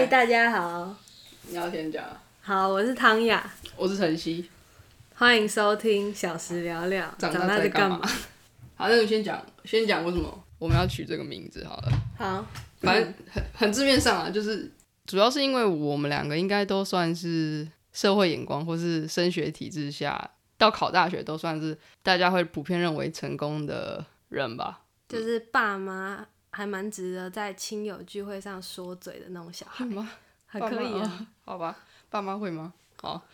嗨，大家好。你要先讲。好，我是汤雅，我是晨曦，欢迎收听《小时聊聊》。长大在干嘛？好，那你先讲，先讲为什么我们要取这个名字好了。好，反正很很字面上啊，就是主要是因为我们两个应该都算是社会眼光或是升学体制下，到考大学都算是大家会普遍认为成功的人吧。就是爸妈还蛮值得在亲友聚会上说嘴的那种小孩吗？还可以啊，好吧，爸妈会吗？好，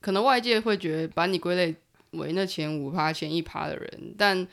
可能外界会觉得把你归类为那前五趴、前一趴的人，但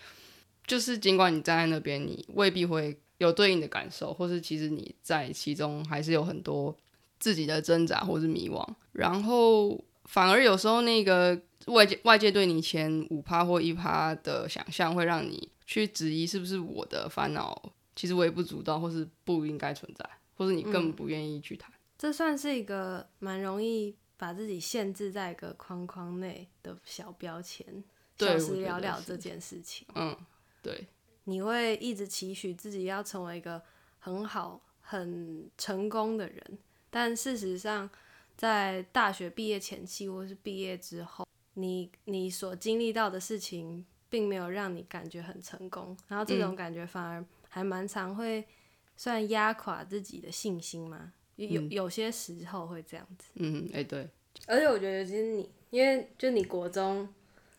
就是尽管你站在那边，你未必会有对应的感受，或是其实你在其中还是有很多自己的挣扎或是迷惘，然后反而有时候那个外界外界对你前五趴或一趴的想象，会让你去质疑是不是我的烦恼其实微不足道，或是不应该存在，或是你更不愿意去谈。这算是一个蛮容易把自己限制在一个框框内的小标签，小时聊聊这件事情。嗯，对。你会一直期许自己要成为一个很好、很成功的人，但事实上，在大学毕业前期或是毕业之后，你你所经历到的事情，并没有让你感觉很成功，然后这种感觉反而还蛮常会算压垮自己的信心嘛。有有些时候会这样子，嗯，哎对，而且我觉得其实你，因为就你国中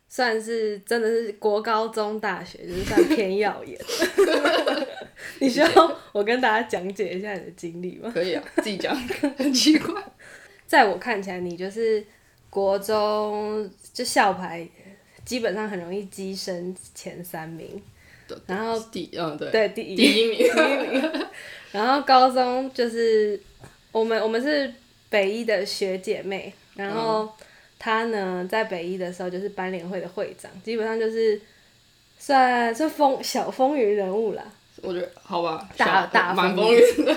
算是真的是国高中大学就是算偏耀眼，你需要我跟大家讲解一下你的经历吗？可以啊，自己讲，很奇怪，在我看起来你就是国中就校牌基本上很容易跻身前三名，然后第嗯对对第一第一名 第一名，然后高中就是。我们我们是北一的学姐妹，然后她呢在北一的时候就是班联会的会长，基本上就是算是风小风云人物啦。我觉得好吧，大大蛮风云的。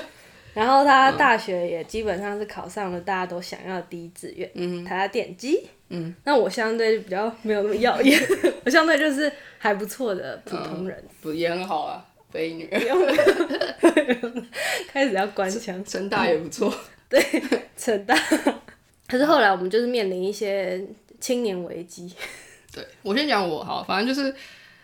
然后他大学也基本上是考上了大家都想要的第一志愿，嗯，台大电机。嗯，那我相对比较没有那么耀眼，我相对就是还不错的普通人。不也很好啊。飞女，开始要关枪。成大也不错，对，成大。可是后来我们就是面临一些青年危机。对我先讲我好，反正就是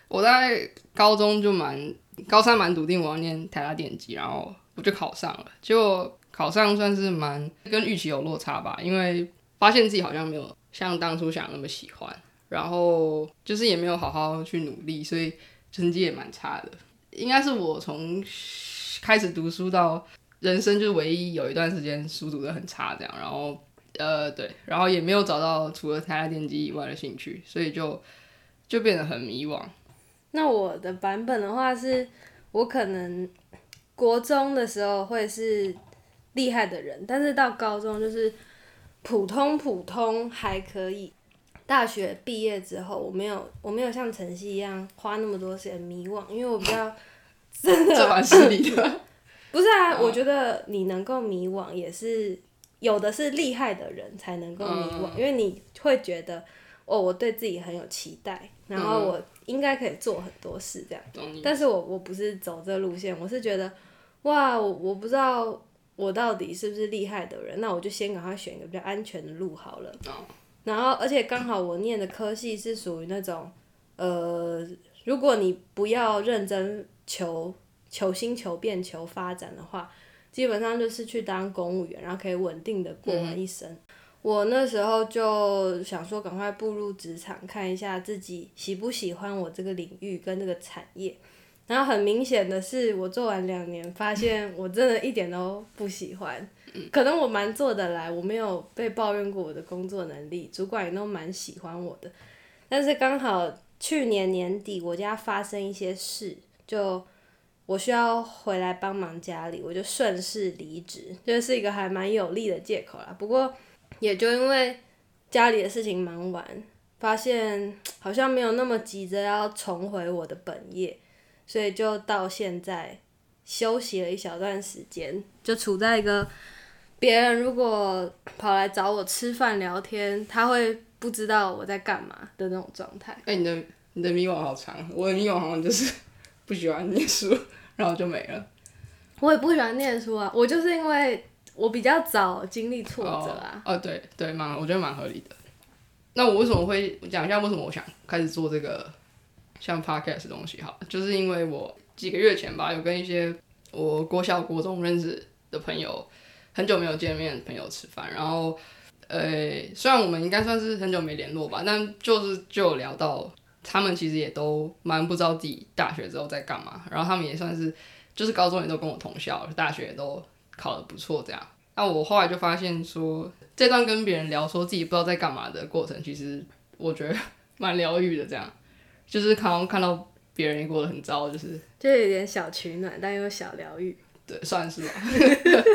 我在高中就蛮高三蛮笃定我要念台大电机，然后我就考上了。结果考上算是蛮跟预期有落差吧，因为发现自己好像没有像当初想那么喜欢，然后就是也没有好好去努力，所以成绩也蛮差的。应该是我从开始读书到人生就是唯一有一段时间书读的很差这样，然后呃对，然后也没有找到除了台下电机以外的兴趣，所以就就变得很迷惘。那我的版本的话是，我可能国中的时候会是厉害的人，但是到高中就是普通普通还可以。大学毕业之后，我没有我没有像晨曦一样花那么多时间迷惘，因为我比较 真的。这蛮失礼的。不是啊，我觉得你能够迷惘也是有的是厉害的人才能够迷惘，因为你会觉得哦，我对自己很有期待，然后我应该可以做很多事这样。但是我我不是走这路线，我是觉得哇，我我不知道我到底是不是厉害的人，那我就先赶快选一个比较安全的路好了。然后，而且刚好我念的科系是属于那种，呃，如果你不要认真求求新求变求发展的话，基本上就是去当公务员，然后可以稳定的过完一生。我那时候就想说，赶快步入职场，看一下自己喜不喜欢我这个领域跟这个产业。然后很明显的是，我做完两年，发现我真的一点都不喜欢。可能我蛮做得来，我没有被抱怨过我的工作能力，主管也都蛮喜欢我的。但是刚好去年年底我家发生一些事，就我需要回来帮忙家里，我就顺势离职，就是一个还蛮有利的借口啦。不过也就因为家里的事情忙完，发现好像没有那么急着要重回我的本业，所以就到现在休息了一小段时间，就处在一个。别人如果跑来找我吃饭聊天，他会不知道我在干嘛的那种状态。哎，你的你的迷惘好长，我的迷惘好像就是不喜欢念书，然后就没了。我也不喜欢念书啊，我就是因为我比较早经历挫折啊。哦，对对，蛮我觉得蛮合理的。那我为什么会讲一下为什么我想开始做这个像 podcast 的东西？好，就是因为我几个月前吧，有跟一些我国小、国中认识的朋友，很久没有见面的朋友吃饭，然后呃，虽然我们应该算是很久没联络吧，但就是就聊到他们其实也都蛮不知道自己大学之后在干嘛，然后他们也算是就是高中也都跟我同校，大学也都考得不错这样。那我后来就发现说，这段跟别人聊说自己不知道在干嘛的过程，其实我觉得 蛮疗愈的。这样，就是看看到别人也过得很糟，就是就有点小取暖，但又小疗愈。对，算是吧。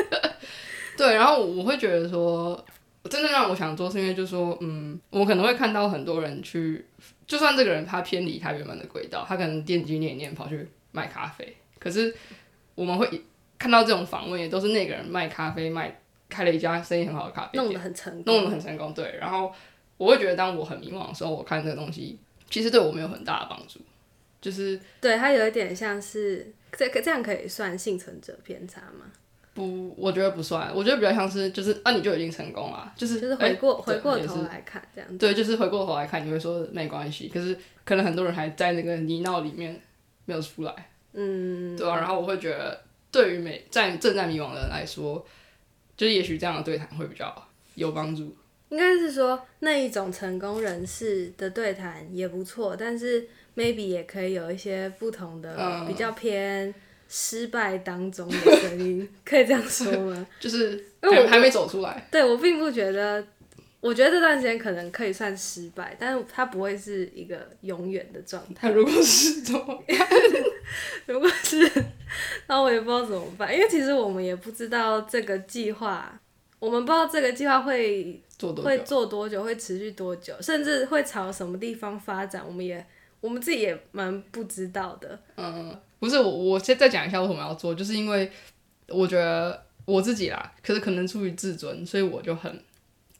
对，然后我会觉得说，真正让我想做，是因为就是说，嗯，我可能会看到很多人去，就算这个人他偏离他原本的轨道，他可能电机念一念跑去卖咖啡，可是我们会看到这种访问，也都是那个人卖咖啡，卖开了一家生意很好的咖啡店，弄得很成功，弄得很成功。对，然后我会觉得，当我很迷茫的时候，我看这个东西，其实对我没有很大的帮助，就是对它有一点像是这这样可以算幸存者偏差吗？不，我觉得不算，我觉得比较像是就是啊，你就已经成功了，就是就是回过、哎回过头来看这样子。对，就是回过头来看，你会说没关系，可是可能很多人还在那个泥淖里面没有出来，嗯，对啊，然后我会觉得，对于每在正在迷惘的人来说，就是也许这样的对谈会比较有帮助。应该是说那一种成功人士的对谈也不错，但是 maybe 也可以有一些不同的、嗯比较偏失败当中的声音，可以这样说吗？就是还没走出来，对我并不觉得，我觉得这段时间可能可以算失败，但是它不会是一个永远的状态。那如果是怎么办？如果是，那我也不知道怎么办，因为其实我们也不知道这个计划，我们不知道这个计划会会做多久？做多久，会持续多久，甚至会朝什么地方发展，我们也我们自己也蛮不知道的。嗯，不是我，我先再讲一下为什么要做，就是因为我觉得我自己啦，可是可能出于自尊，所以我就很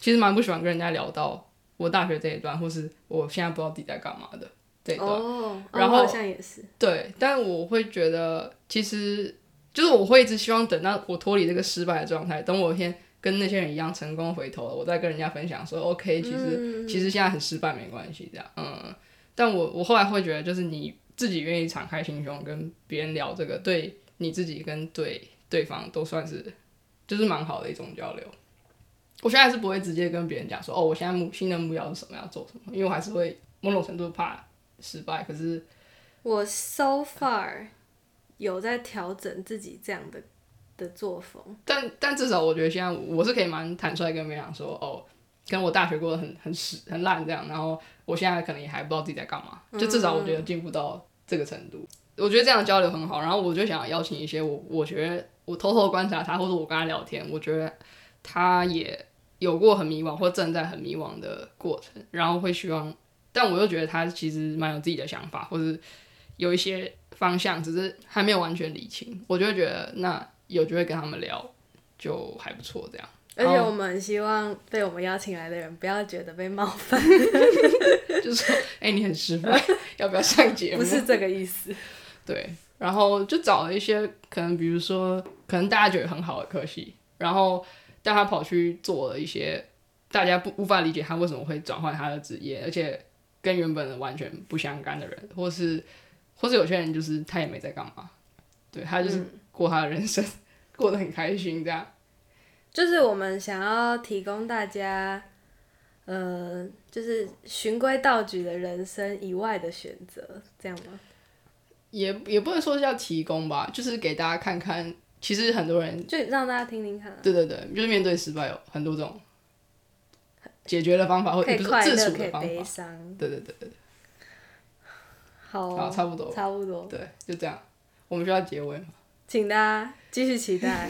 其实蛮不喜欢跟人家聊到我大学这一段，或是我现在不知道自己在干嘛的这一段。哦，然后哦好像也是，对，但我会觉得，其实就是我会一直希望等到我脱离这个失败的状态，等我先跟那些人一样成功回头了，我再跟人家分享说，OK，其实、其实现在很失败没关系，这样，嗯。但我我后来会觉得，就是你自己愿意敞开心胸跟别人聊这个，对你自己跟对对方都算是就是蛮好的一种交流。我现在是不会直接跟别人讲说，哦，我现在目新的目标是什么，要做什么，因为我还是会某种程度怕失败，可是我 so far 有在调整自己这样的的作风。但但至少我觉得现在我是可以蛮坦率跟别人讲说，哦，跟我大学过得很很屎很烂这样，然后我现在可能也还不知道自己在干嘛，就至少我觉得进步到这个程度，我觉得这样的交流很好。然后我就想邀请一些我我觉得我偷偷观察他，或者我跟他聊天，我觉得他也有过很迷惘或正在很迷惘的过程，然后会希望，但我又觉得他其实蛮有自己的想法，或者有一些方向，只是还没有完全理清，我就会觉得那有机会跟他们聊就还不错，这样。而且我们希望被我们邀请来的人不要觉得被冒犯，就是说，哎、你很失败，要不要上节目？不是这个意思。对，然后就找了一些可能，比如说，可能大家觉得很好的科系，然后但他跑去做了一些大家不无法理解他为什么会转换他的职业，而且跟原本的完全不相干的人，或是或是有些人就是他也没在干嘛，对他就是过他的人生，过得很开心这样。就是我们想要提供大家，呃，就是循规蹈矩的人生以外的选择，这样吗？也也不能说是要提供吧，就是给大家看看，其实很多人就让大家听听看啊，对对对，就是面对失败有很多种解决的方法，或不是自处的方法。对对对对，好好，哦，差不多，差不多，对，就这样。我们需要结尾吗？请大家继续期待。